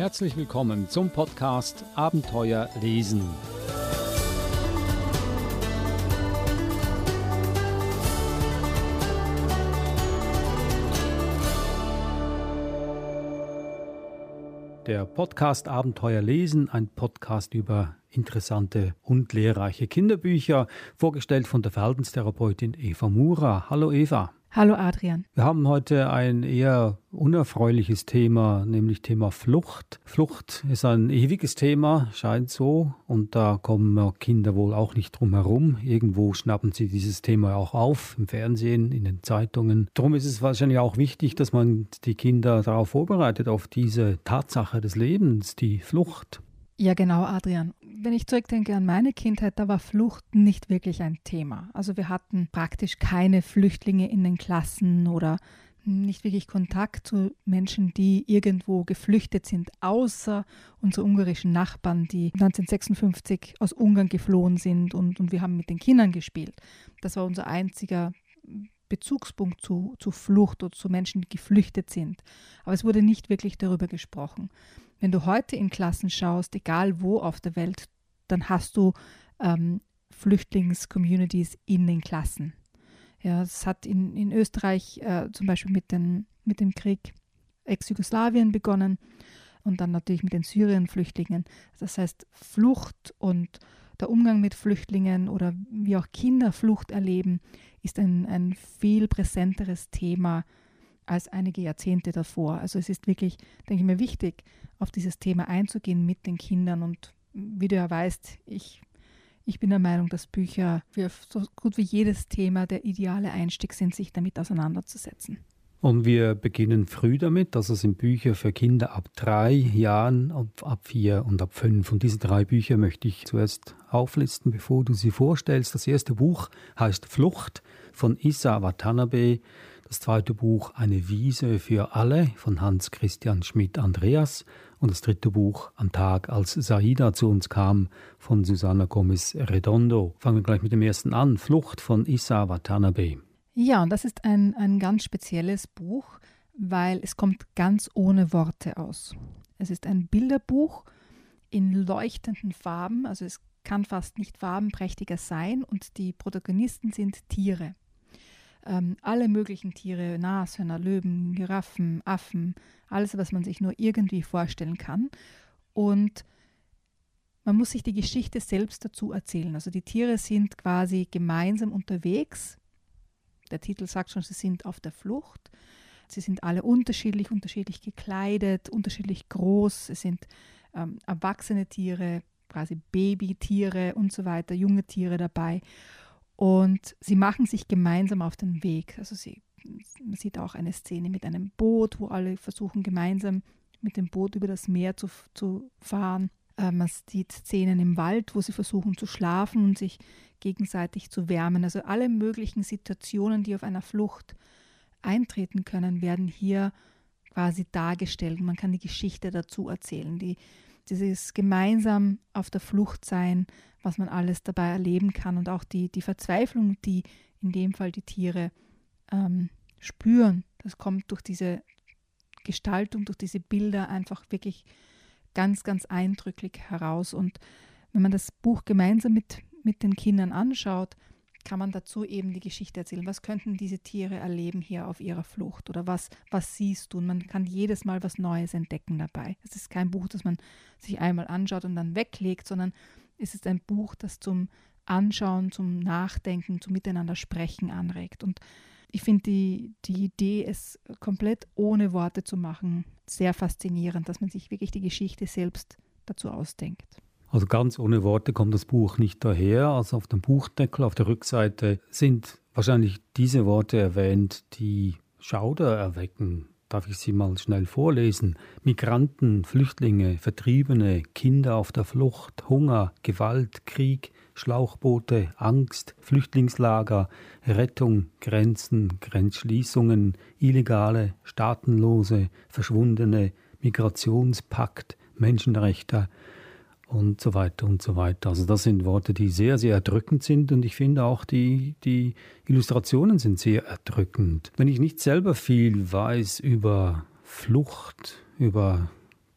Herzlich willkommen zum Podcast Abenteuer lesen. Der Podcast Abenteuer lesen, ein Podcast über interessante und lehrreiche Kinderbücher, vorgestellt von der Verhaltenstherapeutin Eva Mura. Hallo Eva. Hallo Adrian. Wir haben heute ein eher unerfreuliches Thema, nämlich Thema Flucht. Flucht ist ein ewiges Thema, scheint so, und da kommen Kinder wohl auch nicht drum herum. Irgendwo schnappen sie dieses Thema auch auf, im Fernsehen, in den Zeitungen. Darum ist es wahrscheinlich auch wichtig, dass man die Kinder darauf vorbereitet, auf diese Tatsache des Lebens, die Flucht. Ja, genau, Adrian. Wenn ich zurückdenke an meine Kindheit, da war Flucht nicht wirklich ein Thema. Also wir hatten praktisch keine Flüchtlinge in den Klassen oder nicht wirklich Kontakt zu Menschen, die irgendwo geflüchtet sind, außer unsere ungarischen Nachbarn, die 1956 aus Ungarn geflohen sind und, und wir haben mit den Kindern gespielt. Das war unser einziger Bezugspunkt zu, zu Flucht oder zu Menschen, die geflüchtet sind. Aber es wurde nicht wirklich darüber gesprochen. Wenn du heute in Klassen schaust, egal wo auf der Welt, dann hast du ähm, Flüchtlingscommunities in den Klassen. Ja, es hat in, in Österreich äh, zum Beispiel mit, den, mit dem Krieg Ex-Jugoslawien begonnen und dann natürlich mit den Syrien-Flüchtlingen. Das heißt, Flucht und der Umgang mit Flüchtlingen oder wie auch Kinder Flucht erleben, ist ein, ein viel präsenteres Thema als einige Jahrzehnte davor. Also es ist wirklich, denke ich mir, wichtig, auf dieses Thema einzugehen mit den Kindern. Und wie du ja weißt, ich, ich bin der Meinung, dass Bücher für so gut wie jedes Thema der ideale Einstieg sind, sich damit auseinanderzusetzen. Und wir beginnen früh damit. Das sind Bücher für Kinder ab drei Jahren, ab, ab vier und ab fünf. Und diese drei Bücher möchte ich zuerst auflisten, bevor du sie vorstellst. Das erste Buch heißt Flucht von Issa Watanabe. Das zweite Buch Eine Wiese für alle von Hans Christian Schmidt Andreas und das dritte Buch Am Tag, als Saida zu uns kam von Susanna Gomez Redondo. Fangen wir gleich mit dem ersten an. Flucht von Issa Watanabe. Ja, und das ist ein, ein ganz spezielles Buch, weil es kommt ganz ohne Worte aus. Es ist ein Bilderbuch in leuchtenden Farben, also es kann fast nicht farbenprächtiger sein und die Protagonisten sind Tiere ähm, alle möglichen Tiere, Nashörner, Löwen, Giraffen, Affen, alles, was man sich nur irgendwie vorstellen kann. Und man muss sich die Geschichte selbst dazu erzählen. Also die Tiere sind quasi gemeinsam unterwegs. Der Titel sagt schon, sie sind auf der Flucht. Sie sind alle unterschiedlich, unterschiedlich gekleidet, unterschiedlich groß. Es sind ähm, erwachsene Tiere, quasi Babytiere und so weiter, junge Tiere dabei. Und sie machen sich gemeinsam auf den Weg. Also sie, man sieht auch eine Szene mit einem Boot, wo alle versuchen gemeinsam mit dem Boot über das Meer zu, zu fahren. Äh, man sieht Szenen im Wald, wo sie versuchen zu schlafen und sich gegenseitig zu wärmen. Also alle möglichen Situationen, die auf einer Flucht eintreten können, werden hier quasi dargestellt. Man kann die Geschichte dazu erzählen. Die, dieses gemeinsam auf der Flucht sein, was man alles dabei erleben kann und auch die, die Verzweiflung, die in dem Fall die Tiere ähm, spüren. Das kommt durch diese Gestaltung, durch diese Bilder einfach wirklich ganz, ganz eindrücklich heraus. Und wenn man das Buch gemeinsam mit, mit den Kindern anschaut, kann man dazu eben die Geschichte erzählen. Was könnten diese Tiere erleben hier auf ihrer Flucht oder was, was siehst du? Und man kann jedes Mal was Neues entdecken dabei. Es ist kein Buch, das man sich einmal anschaut und dann weglegt, sondern es ist ein Buch, das zum Anschauen, zum Nachdenken, zum Miteinander sprechen anregt. Und ich finde die, die Idee, es komplett ohne Worte zu machen, sehr faszinierend, dass man sich wirklich die Geschichte selbst dazu ausdenkt. Also ganz ohne Worte kommt das Buch nicht daher. Also auf dem Buchdeckel, auf der Rückseite sind wahrscheinlich diese Worte erwähnt, die Schauder erwecken, Darf ich sie mal schnell vorlesen? Migranten, Flüchtlinge, Vertriebene, Kinder auf der Flucht, Hunger, Gewalt, Krieg, Schlauchboote, Angst, Flüchtlingslager, Rettung, Grenzen, Grenzschließungen, Illegale, Staatenlose, Verschwundene, Migrationspakt, Menschenrechte, und so weiter und so weiter. Also das sind Worte, die sehr, sehr erdrückend sind und ich finde auch die, die Illustrationen sind sehr erdrückend. Wenn ich nicht selber viel weiß über Flucht, über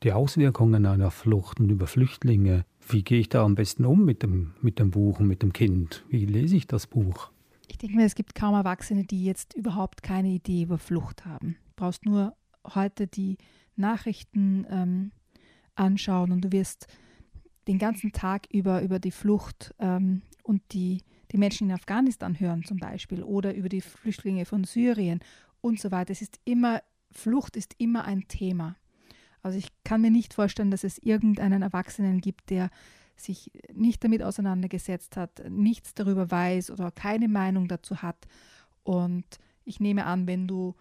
die Auswirkungen einer Flucht und über Flüchtlinge. Wie gehe ich da am besten um mit dem, mit dem Buch und mit dem Kind? Wie lese ich das Buch? Ich denke mir, es gibt kaum Erwachsene, die jetzt überhaupt keine Idee über Flucht haben. Du brauchst nur heute die Nachrichten ähm, anschauen und du wirst den ganzen Tag über über die Flucht ähm, und die, die Menschen in Afghanistan hören zum Beispiel oder über die Flüchtlinge von Syrien und so weiter. Es ist immer, Flucht ist immer ein Thema. Also ich kann mir nicht vorstellen, dass es irgendeinen Erwachsenen gibt, der sich nicht damit auseinandergesetzt hat, nichts darüber weiß oder keine Meinung dazu hat. Und ich nehme an, wenn du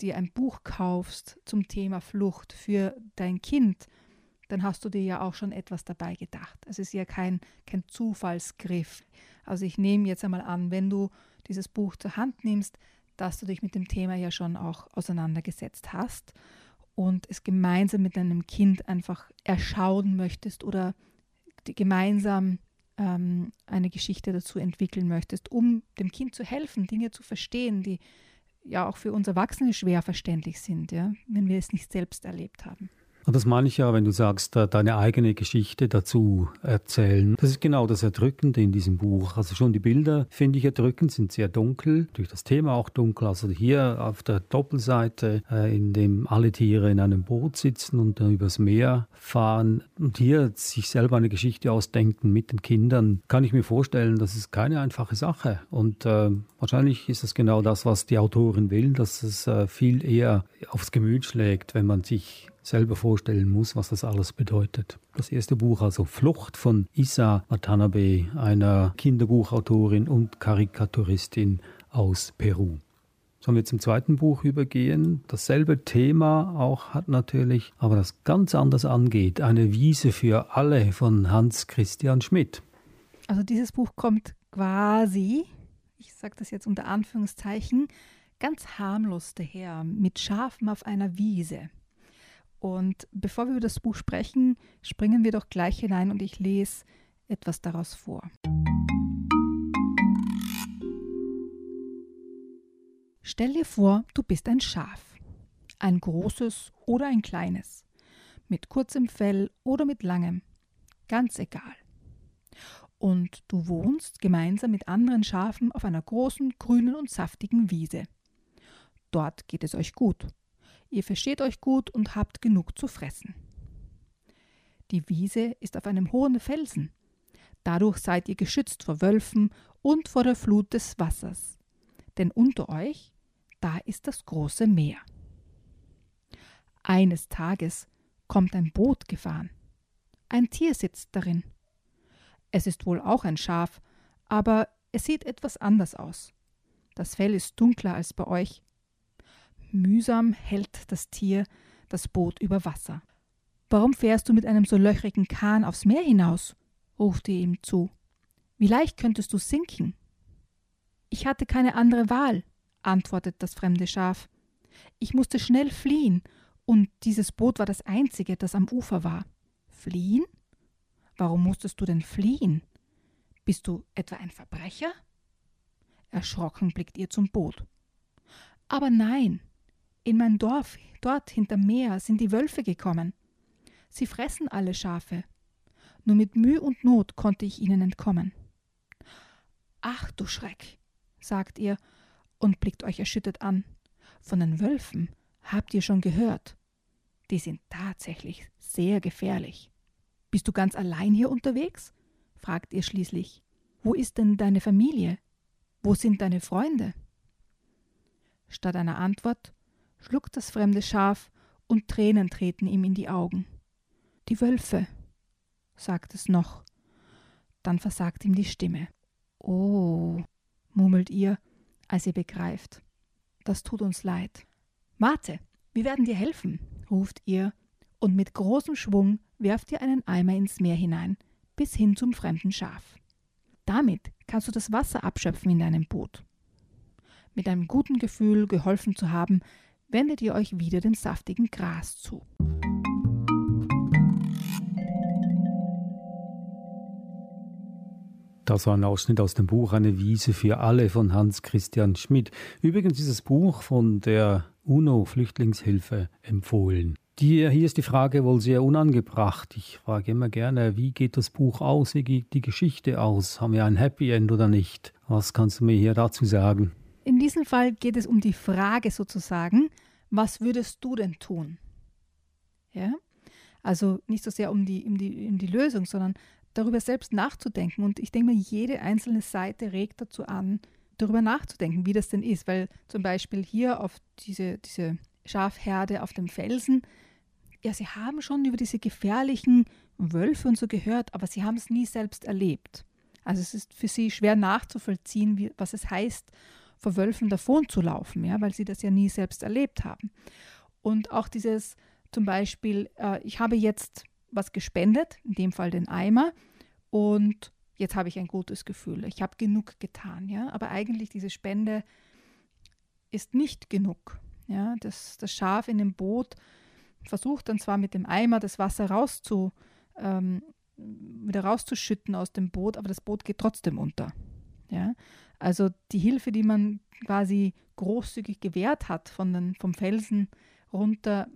dir ein Buch kaufst zum Thema Flucht für dein Kind, dann hast du dir ja auch schon etwas dabei gedacht. Es ist ja kein, kein Zufallsgriff. Also ich nehme jetzt einmal an, wenn du dieses Buch zur Hand nimmst, dass du dich mit dem Thema ja schon auch auseinandergesetzt hast und es gemeinsam mit deinem Kind einfach erschauen möchtest oder gemeinsam ähm, eine Geschichte dazu entwickeln möchtest, um dem Kind zu helfen, Dinge zu verstehen, die ja auch für uns Erwachsene schwer verständlich sind, ja, wenn wir es nicht selbst erlebt haben. Und das meine ich ja, wenn du sagst, deine eigene Geschichte dazu erzählen. Das ist genau das Erdrückende in diesem Buch. Also schon die Bilder finde ich erdrückend, sind sehr dunkel, durch das Thema auch dunkel. Also hier auf der Doppelseite, äh, in dem alle Tiere in einem Boot sitzen und dann übers Meer fahren und hier sich selber eine Geschichte ausdenken mit den Kindern, kann ich mir vorstellen, das ist keine einfache Sache. Und äh, wahrscheinlich ist das genau das, was die Autorin will, dass es äh, viel eher aufs Gemüt schlägt, wenn man sich selber vorstellen muss, was das alles bedeutet. Das erste Buch, also Flucht von Isa Watanabe, einer Kinderbuchautorin und Karikaturistin aus Peru. Sollen wir zum zweiten Buch übergehen? Dasselbe Thema auch hat natürlich, aber das ganz anders angeht. Eine Wiese für alle von Hans Christian Schmidt. Also dieses Buch kommt quasi, ich sage das jetzt unter Anführungszeichen, ganz harmlos daher, mit Schafen auf einer Wiese. Und bevor wir über das Buch sprechen, springen wir doch gleich hinein und ich lese etwas daraus vor. Stell dir vor, du bist ein Schaf. Ein großes oder ein kleines. Mit kurzem Fell oder mit langem. Ganz egal. Und du wohnst gemeinsam mit anderen Schafen auf einer großen, grünen und saftigen Wiese. Dort geht es euch gut. Ihr versteht euch gut und habt genug zu fressen. Die Wiese ist auf einem hohen Felsen. Dadurch seid ihr geschützt vor Wölfen und vor der Flut des Wassers. Denn unter euch, da ist das große Meer. Eines Tages kommt ein Boot gefahren. Ein Tier sitzt darin. Es ist wohl auch ein Schaf, aber es sieht etwas anders aus. Das Fell ist dunkler als bei euch Mühsam hält das Tier das Boot über Wasser. Warum fährst du mit einem so löchrigen Kahn aufs Meer hinaus? ruft ihr ihm zu. Wie leicht könntest du sinken? Ich hatte keine andere Wahl, antwortet das fremde Schaf. Ich musste schnell fliehen, und dieses Boot war das einzige, das am Ufer war. Fliehen? Warum musstest du denn fliehen? Bist du etwa ein Verbrecher? Erschrocken blickt ihr zum Boot. Aber nein, in mein Dorf, dort hinterm Meer, sind die Wölfe gekommen. Sie fressen alle Schafe. Nur mit Mühe und Not konnte ich ihnen entkommen. Ach du Schreck, sagt ihr und blickt euch erschüttert an. Von den Wölfen habt ihr schon gehört. Die sind tatsächlich sehr gefährlich. Bist du ganz allein hier unterwegs? fragt ihr schließlich. Wo ist denn deine Familie? Wo sind deine Freunde? Statt einer Antwort schluckt das fremde Schaf und Tränen treten ihm in die Augen. Die Wölfe, sagt es noch. Dann versagt ihm die Stimme. Oh, murmelt ihr, als ihr begreift. Das tut uns leid. Warte, wir werden dir helfen, ruft ihr, und mit großem Schwung werft ihr einen Eimer ins Meer hinein, bis hin zum fremden Schaf. Damit kannst du das Wasser abschöpfen in deinem Boot. Mit einem guten Gefühl, geholfen zu haben, wendet ihr euch wieder dem saftigen Gras zu. Das war ein Ausschnitt aus dem Buch Eine Wiese für alle von Hans Christian Schmidt. Übrigens dieses Buch von der UNO-Flüchtlingshilfe empfohlen. Die, hier ist die Frage wohl sehr unangebracht. Ich frage immer gerne, wie geht das Buch aus? Wie geht die Geschichte aus? Haben wir ein Happy End oder nicht? Was kannst du mir hier dazu sagen? In diesem Fall geht es um die Frage sozusagen, was würdest du denn tun? Ja? Also nicht so sehr um die, um, die, um die Lösung, sondern darüber selbst nachzudenken. Und ich denke mir, jede einzelne Seite regt dazu an, darüber nachzudenken, wie das denn ist. Weil zum Beispiel hier auf diese, diese Schafherde auf dem Felsen, ja, sie haben schon über diese gefährlichen Wölfe und so gehört, aber sie haben es nie selbst erlebt. Also es ist für sie schwer nachzuvollziehen, wie, was es heißt, vor Wölfen davon zu laufen, ja, weil sie das ja nie selbst erlebt haben. Und auch dieses zum Beispiel, äh, ich habe jetzt was gespendet, in dem Fall den Eimer, und jetzt habe ich ein gutes Gefühl. Ich habe genug getan, ja, aber eigentlich diese Spende ist nicht genug. Ja, das, das Schaf in dem Boot versucht dann zwar mit dem Eimer das Wasser rauszu, ähm, wieder rauszuschütten aus dem Boot, aber das Boot geht trotzdem unter. Ja? Also die Hilfe, die man quasi großzügig gewährt hat von den, vom Felsen runter,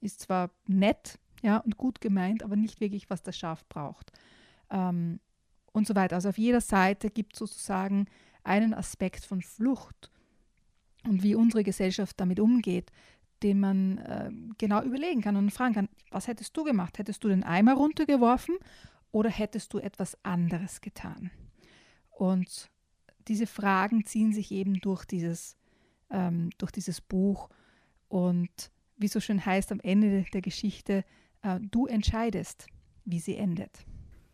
ist zwar nett ja, und gut gemeint, aber nicht wirklich, was das Schaf braucht. Ähm, und so weiter. Also auf jeder Seite gibt es sozusagen einen Aspekt von Flucht und wie unsere Gesellschaft damit umgeht, den man äh, genau überlegen kann und fragen kann, was hättest du gemacht? Hättest du den Eimer runtergeworfen oder hättest du etwas anderes getan? Und diese Fragen ziehen sich eben durch dieses, ähm, durch dieses Buch und wie so schön heißt am Ende der Geschichte, äh, du entscheidest, wie sie endet.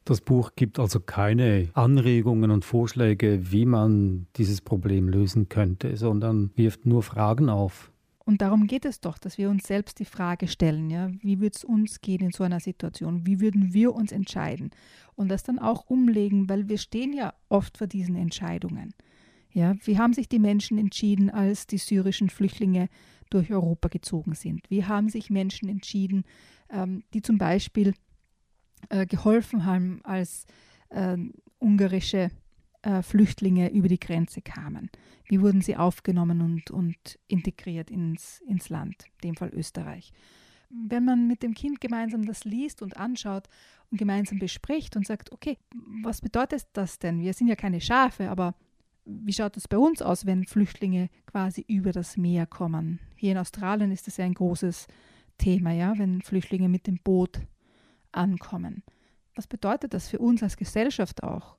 Das Buch gibt also keine Anregungen und Vorschläge, wie man dieses Problem lösen könnte, sondern wirft nur Fragen auf. Und darum geht es doch, dass wir uns selbst die Frage stellen, ja, wie würde es uns gehen in so einer Situation? Wie würden wir uns entscheiden? Und das dann auch umlegen, weil wir stehen ja oft vor diesen Entscheidungen. Ja, wie haben sich die Menschen entschieden, als die syrischen Flüchtlinge durch Europa gezogen sind? Wie haben sich Menschen entschieden, ähm, die zum Beispiel äh, geholfen haben, als äh, ungarische äh, Flüchtlinge über die Grenze kamen? Wie wurden sie aufgenommen und, und integriert ins, ins Land, in dem Fall Österreich? Wenn man mit dem Kind gemeinsam das liest und anschaut und gemeinsam bespricht und sagt, okay, was bedeutet das denn? Wir sind ja keine Schafe, aber wie schaut es bei uns aus, wenn Flüchtlinge quasi über das Meer kommen? Hier in Australien ist das ja ein großes Thema, ja, wenn Flüchtlinge mit dem Boot ankommen. Was bedeutet das für uns als Gesellschaft auch?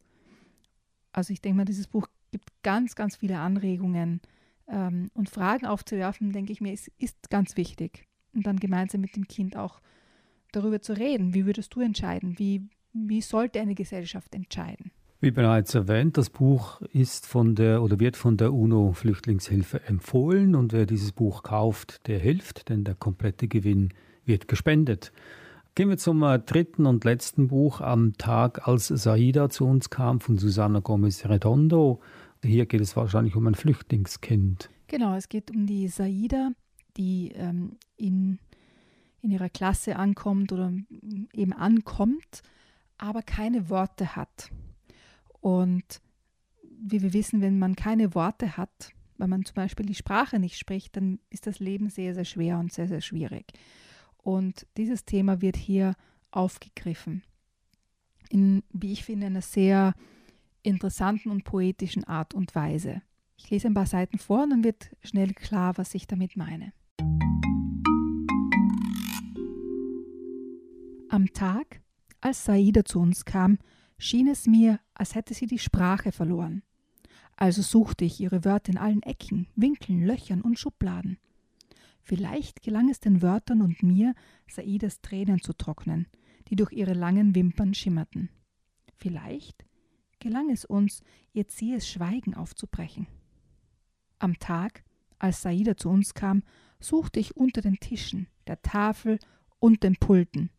Also ich denke mal, dieses Buch gibt ganz, ganz viele Anregungen ähm, und Fragen aufzuwerfen, denke ich mir, ist, ist ganz wichtig. Und dann gemeinsam mit dem Kind auch darüber zu reden. Wie würdest du entscheiden? Wie, wie sollte eine Gesellschaft entscheiden? Wie bereits erwähnt, das Buch ist von der oder wird von der UNO Flüchtlingshilfe empfohlen und wer dieses Buch kauft, der hilft, denn der komplette Gewinn wird gespendet. Gehen wir zum äh, dritten und letzten Buch am Tag, als Saida zu uns kam, von Susana Gomez Redondo. Hier geht es wahrscheinlich um ein Flüchtlingskind. Genau, es geht um die Saida, die ähm, in, in ihrer Klasse ankommt oder eben ankommt, aber keine Worte hat. Und wie wir wissen, wenn man keine Worte hat, weil man zum Beispiel die Sprache nicht spricht, dann ist das Leben sehr, sehr schwer und sehr, sehr schwierig. Und dieses Thema wird hier aufgegriffen. In, wie ich finde, einer sehr interessanten und poetischen Art und Weise. Ich lese ein paar Seiten vor und dann wird schnell klar, was ich damit meine. Am Tag, als Saida zu uns kam, schien es mir, als hätte sie die Sprache verloren. Also suchte ich ihre Wörter in allen Ecken, Winkeln, Löchern und Schubladen. Vielleicht gelang es den Wörtern und mir, Saidas Tränen zu trocknen, die durch ihre langen Wimpern schimmerten. Vielleicht gelang es uns, ihr zähes Schweigen aufzubrechen. Am Tag, als Saida zu uns kam, suchte ich unter den Tischen, der Tafel und den Pulten.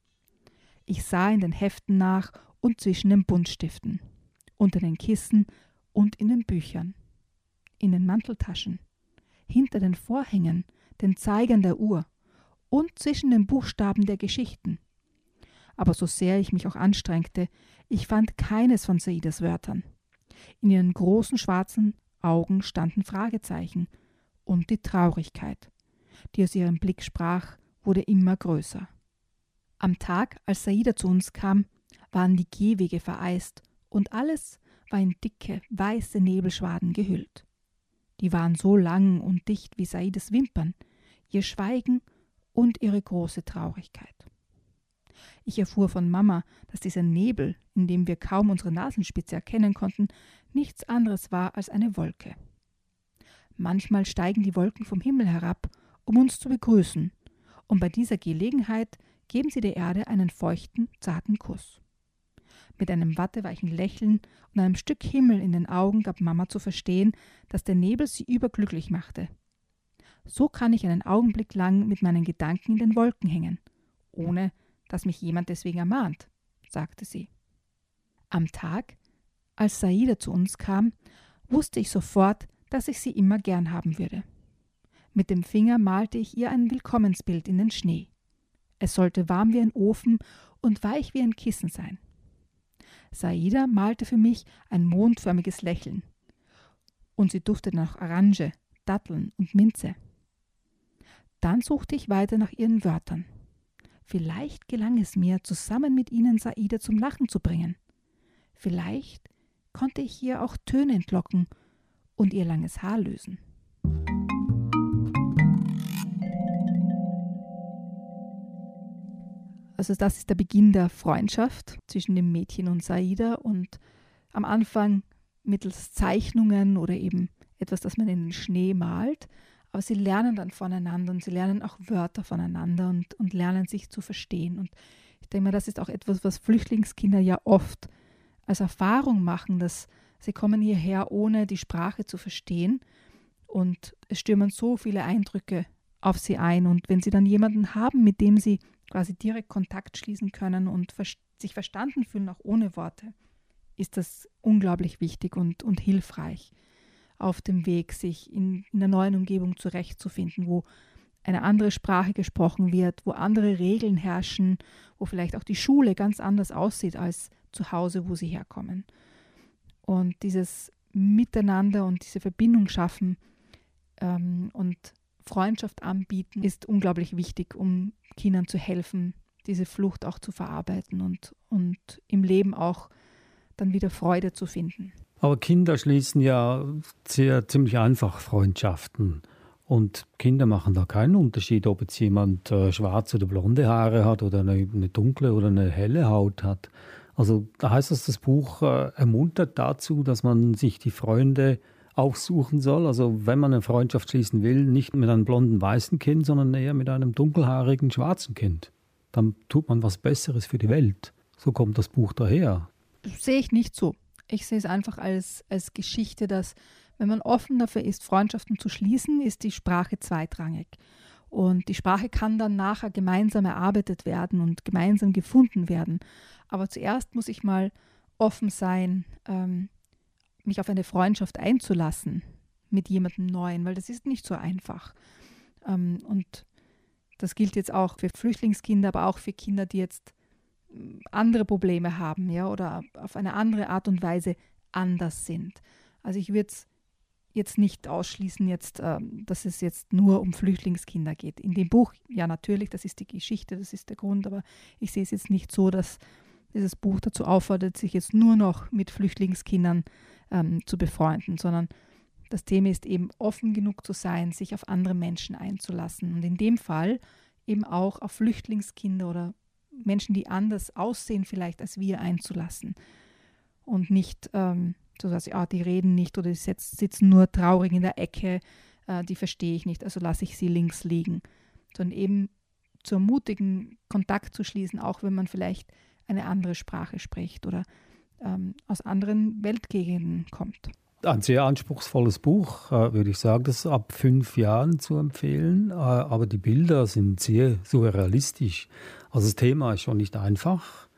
Ich sah in den Heften nach und zwischen den Buntstiften, unter den Kissen und in den Büchern, in den Manteltaschen, hinter den Vorhängen, den Zeigern der Uhr und zwischen den Buchstaben der Geschichten. Aber so sehr ich mich auch anstrengte, ich fand keines von Saidas Wörtern. In ihren großen schwarzen Augen standen Fragezeichen und die Traurigkeit, die aus ihrem Blick sprach wurde immer größer. Am Tag, als Saida zu uns kam, waren die Gehwege vereist und alles war in dicke, weiße Nebelschwaden gehüllt. Die waren so lang und dicht wie Saides Wimpern, ihr Schweigen und ihre große Traurigkeit. Ich erfuhr von Mama, dass dieser Nebel, in dem wir kaum unsere Nasenspitze erkennen konnten, nichts anderes war als eine Wolke. Manchmal steigen die Wolken vom Himmel herab, um uns zu begrüßen, und bei dieser Gelegenheit geben sie der Erde einen feuchten, zarten Kuss. Mit einem watteweichen Lächeln und einem Stück Himmel in den Augen gab Mama zu verstehen, dass der Nebel sie überglücklich machte. So kann ich einen Augenblick lang mit meinen Gedanken in den Wolken hängen, ohne dass mich jemand deswegen ermahnt, sagte sie. Am Tag, als Saida zu uns kam, wusste ich sofort, dass ich sie immer gern haben würde. Mit dem Finger malte ich ihr ein Willkommensbild in den Schnee. Es sollte warm wie ein Ofen und weich wie ein Kissen sein. Saida malte für mich ein mondförmiges Lächeln. Und sie duftete nach Orange, Datteln und Minze. Dann suchte ich weiter nach ihren Wörtern. Vielleicht gelang es mir, zusammen mit ihnen Saida zum Lachen zu bringen. Vielleicht konnte ich ihr auch Töne entlocken und ihr langes Haar lösen. Also das ist der Beginn der Freundschaft zwischen dem Mädchen und Saida und am Anfang mittels Zeichnungen oder eben etwas, das man in den Schnee malt, aber sie lernen dann voneinander und sie lernen auch Wörter voneinander und, und lernen sich zu verstehen. Und ich denke mal, das ist auch etwas, was Flüchtlingskinder ja oft als Erfahrung machen, dass sie kommen hierher, ohne die Sprache zu verstehen. Und es stürmen so viele Eindrücke auf sie ein. Und wenn sie dann jemanden haben, mit dem sie quasi direkt Kontakt schließen können und sich verstanden fühlen, auch ohne Worte, ist das unglaublich wichtig und, und hilfreich auf dem Weg, sich in, in der neuen Umgebung zurechtzufinden, wo eine andere Sprache gesprochen wird, wo andere Regeln herrschen, wo vielleicht auch die Schule ganz anders aussieht als zu Hause, wo sie herkommen. Und dieses Miteinander und diese Verbindung schaffen ähm, und Freundschaft anbieten, ist unglaublich wichtig, um Kindern zu helfen, diese Flucht auch zu verarbeiten und, und im Leben auch dann wieder Freude zu finden. Aber Kinder schließen ja sehr ziemlich einfach Freundschaften. Und Kinder machen da keinen Unterschied, ob jetzt jemand äh, schwarze oder blonde Haare hat oder eine, eine, dunkle oder eine helle Haut hat. Also da heißt es, das Buch äh, ermuntert dazu, dass man sich die Freunde aufsuchen soll. Also wenn man eine Freundschaft schließen will, nicht mit einem blonden weißen Kind, sondern eher mit einem dunkelhaarigen schwarzen Kind. Dann tut man was Besseres für die Welt. So kommt das Buch daher. Sehe ich nicht so. Ich sehe es einfach als, als Geschichte, dass wenn man offen dafür ist, Freundschaften zu schließen, ist die Sprache zweitrangig. Und die Sprache kann dann nachher gemeinsam erarbeitet werden und gemeinsam gefunden werden. Aber zuerst muss ich mal offen sein, ähm, mich auf eine Freundschaft einzulassen mit jemandem Neuen, weil das ist nicht so einfach. Ähm, und das gilt jetzt auch für Flüchtlingskinder, aber auch für Kinder, die jetzt andere Probleme haben, ja, oder auf eine andere Art und Weise anders sind. Also ich würde es jetzt nicht ausschließen, jetzt, äh, dass es jetzt nur um Flüchtlingskinder geht. In dem Buch, ja natürlich, das ist die Geschichte, das ist der Grund, aber ich sehe es jetzt nicht so, dass dieses Buch dazu auffordert, sich jetzt nur noch mit Flüchtlingskindern ähm, zu befreunden, sondern das Thema ist eben offen genug zu sein, sich auf andere Menschen einzulassen und in dem Fall eben auch auf Flüchtlingskinder oder Menschen, die anders aussehen vielleicht als wir, einzulassen. Und nicht ähm, so, dass ah, die reden nicht oder die sitzen nur traurig in der Ecke, äh, die verstehe ich nicht, also lasse ich sie links liegen. Sondern eben zu ermutigen, Kontakt zu schließen, auch wenn man vielleicht eine andere Sprache spricht oder ähm, aus anderen Weltgegenden kommt. Ein sehr anspruchsvolles Buch, äh, würde ich sagen. Das ist ab fünf Jahren zu empfehlen, äh, aber die Bilder sind sehr surrealistisch. Also das Thema ist schon nicht einfach.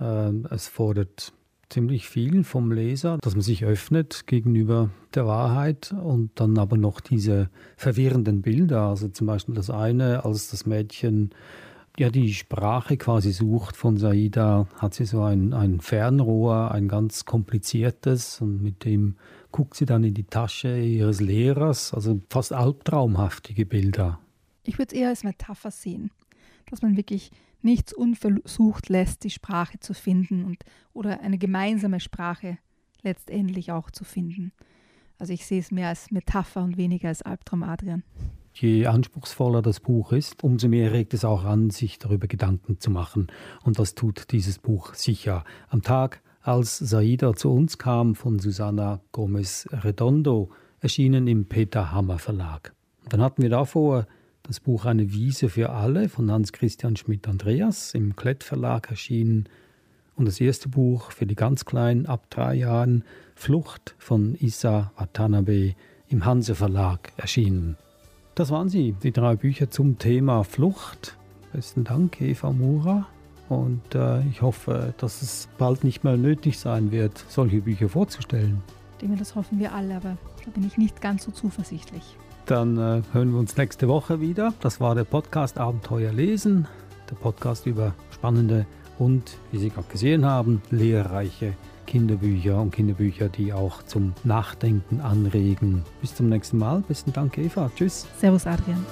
Ähm, es fordert ziemlich viel vom Leser, dass man sich öffnet gegenüber der Wahrheit und dann aber noch diese verwirrenden Bilder. Also zum Beispiel das eine, als das Mädchen ja die Sprache quasi sucht von Saida, hat sie so ein, ein Fernrohr, ein ganz kompliziertes und mit dem guckt sie dann in die Tasche ihres Lehrers, also fast albtraumhaftige Bilder. Ich würde es eher als Metapher sehen. dass man wirklich nichts unversucht lässt, die Sprache zu finden und oder eine gemeinsame Sprache letztendlich auch zu finden. Also ich sehe es mehr als Metapher und weniger als Albtraum Adrian. Je anspruchsvoller das Buch ist, umso mehr regt es auch an, sich darüber Gedanken zu machen. Und das tut dieses Buch sicher. Am Tag, als Saida zu uns kam von Susanna Gomez Redondo, erschienen im Peter Hammer Verlag. Dann hatten wir davor das Buch Eine Wiese für alle von Hans-Christian Schmidt-Andreas im Klett Verlag erschienen und das erste Buch für die ganz Kleinen ab drei Jahren Flucht von Issa Watanabe im Hanse Verlag erschienen. Das waren sie, die drei Bücher zum Thema Flucht. Besten Dank, Eva Mura. Und äh, ich hoffe, dass es bald nicht mehr nötig sein wird, solche Bücher vorzustellen. Ich denke, das hoffen wir alle, aber da bin ich nicht ganz so zuversichtlich. Dann äh, hören wir uns nächste Woche wieder. Das war der Podcast Abenteuer lesen, der Podcast über spannende und, wie Sie gerade gesehen haben, lehrreiche Kinderbücher und Kinderbücher, die auch zum Nachdenken anregen. Bis zum nächsten Mal. Besten Dank, Eva. Tschüss. Servus, Adrian.